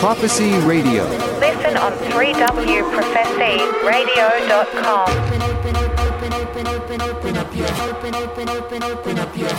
Prophecy Radio. Listen on 3wprophecyradio.com. Open up your, open up your, open up your.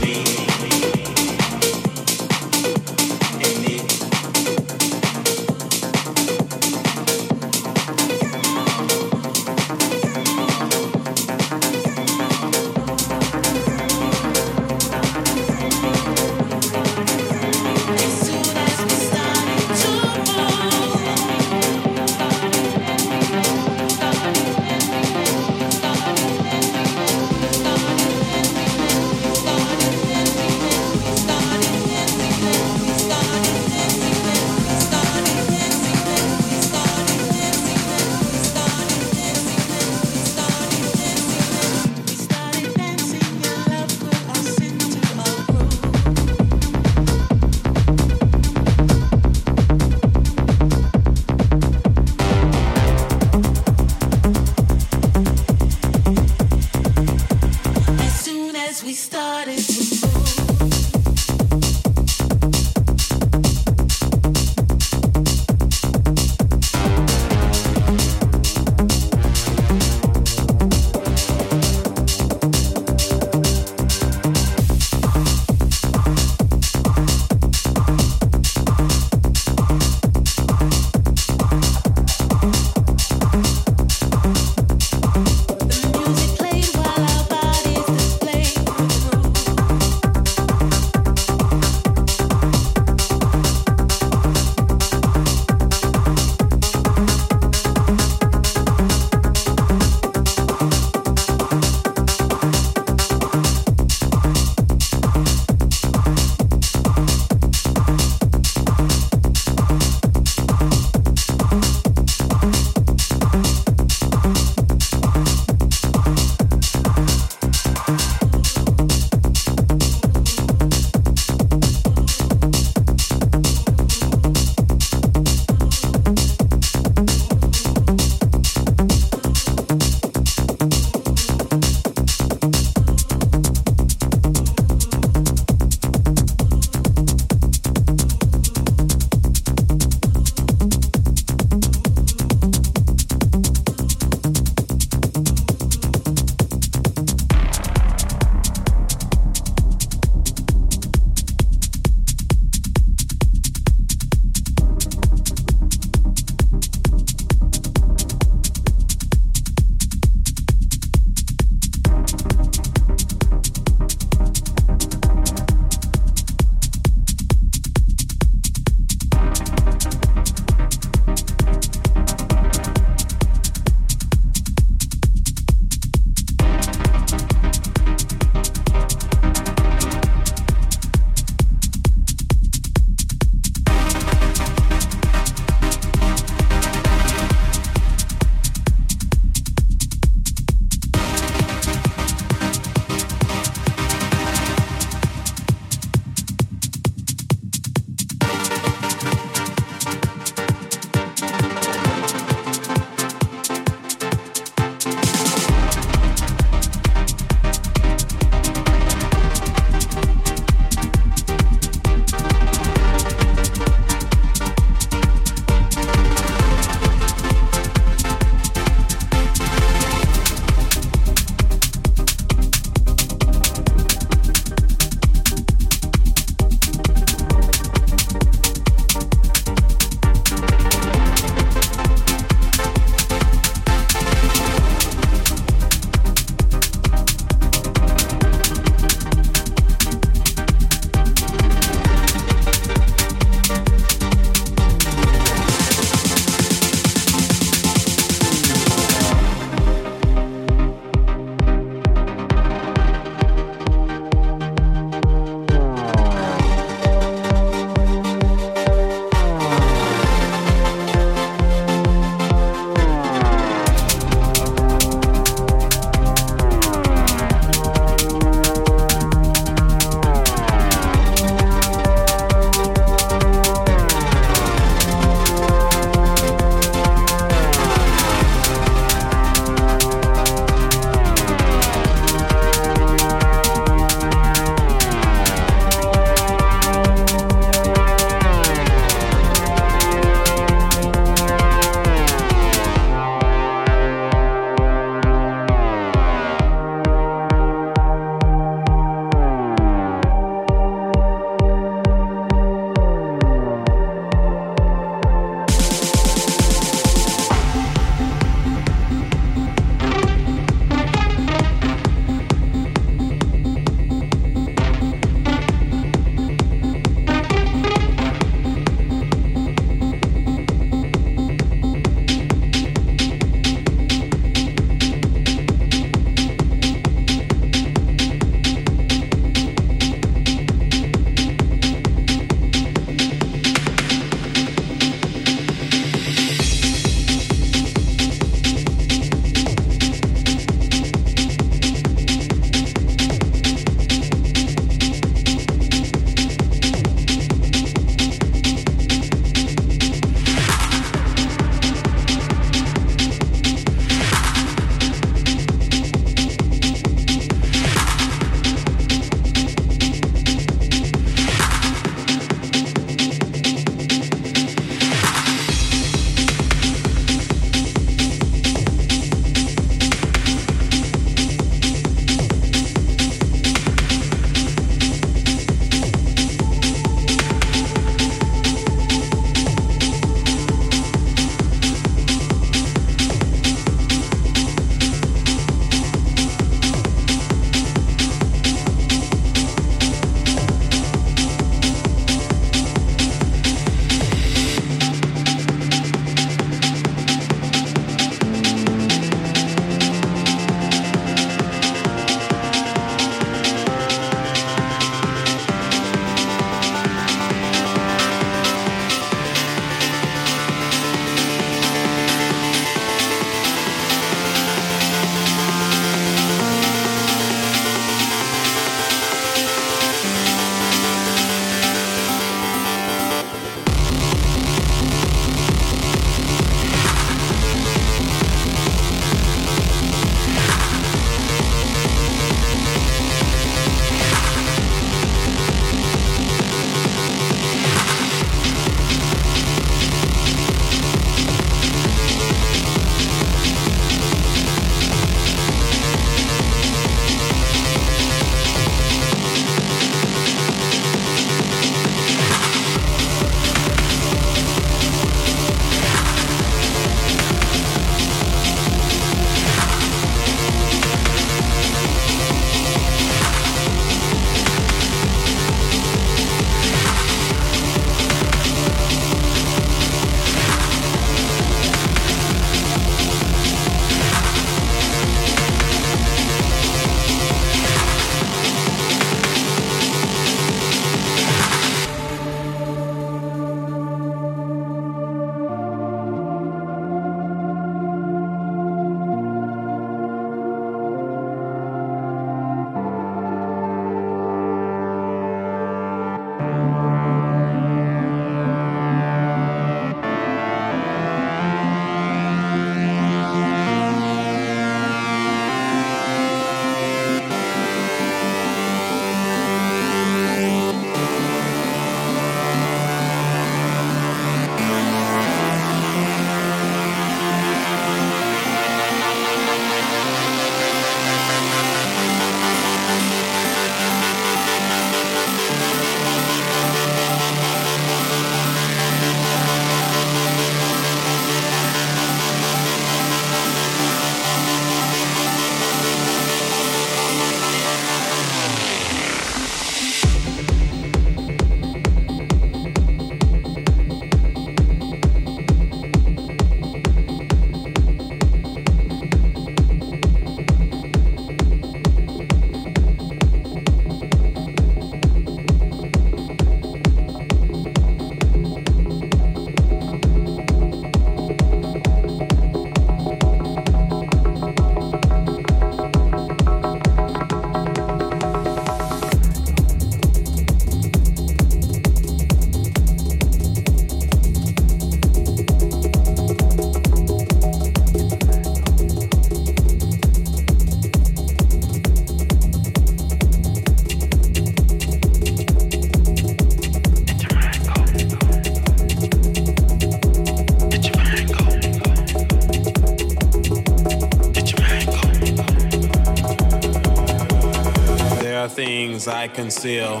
I conceal.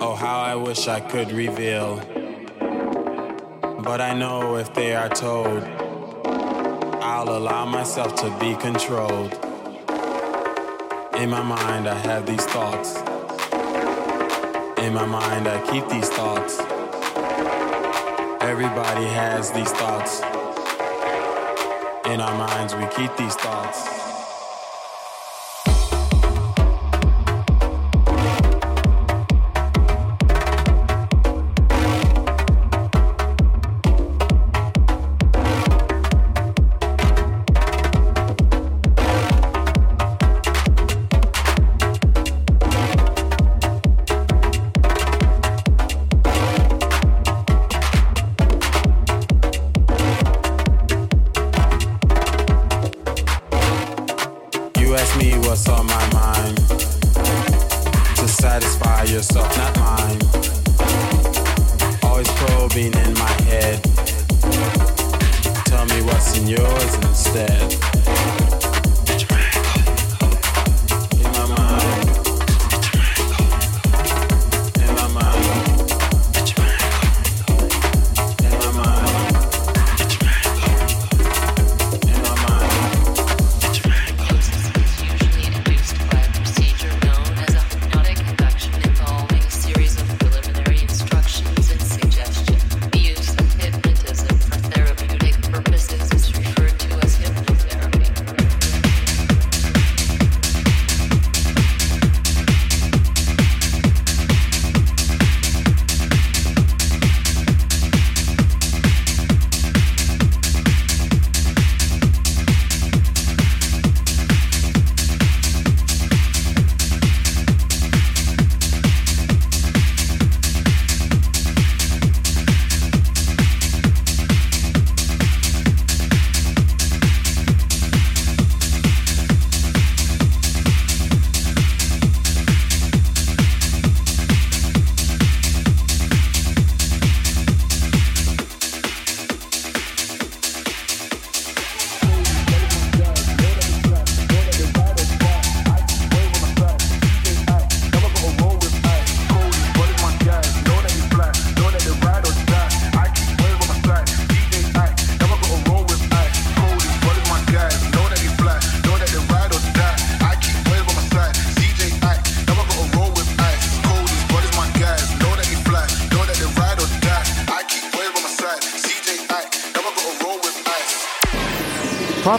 Oh, how I wish I could reveal. But I know if they are told, I'll allow myself to be controlled. In my mind, I have these thoughts. In my mind, I keep these thoughts. Everybody has these thoughts. In our minds, we keep these thoughts.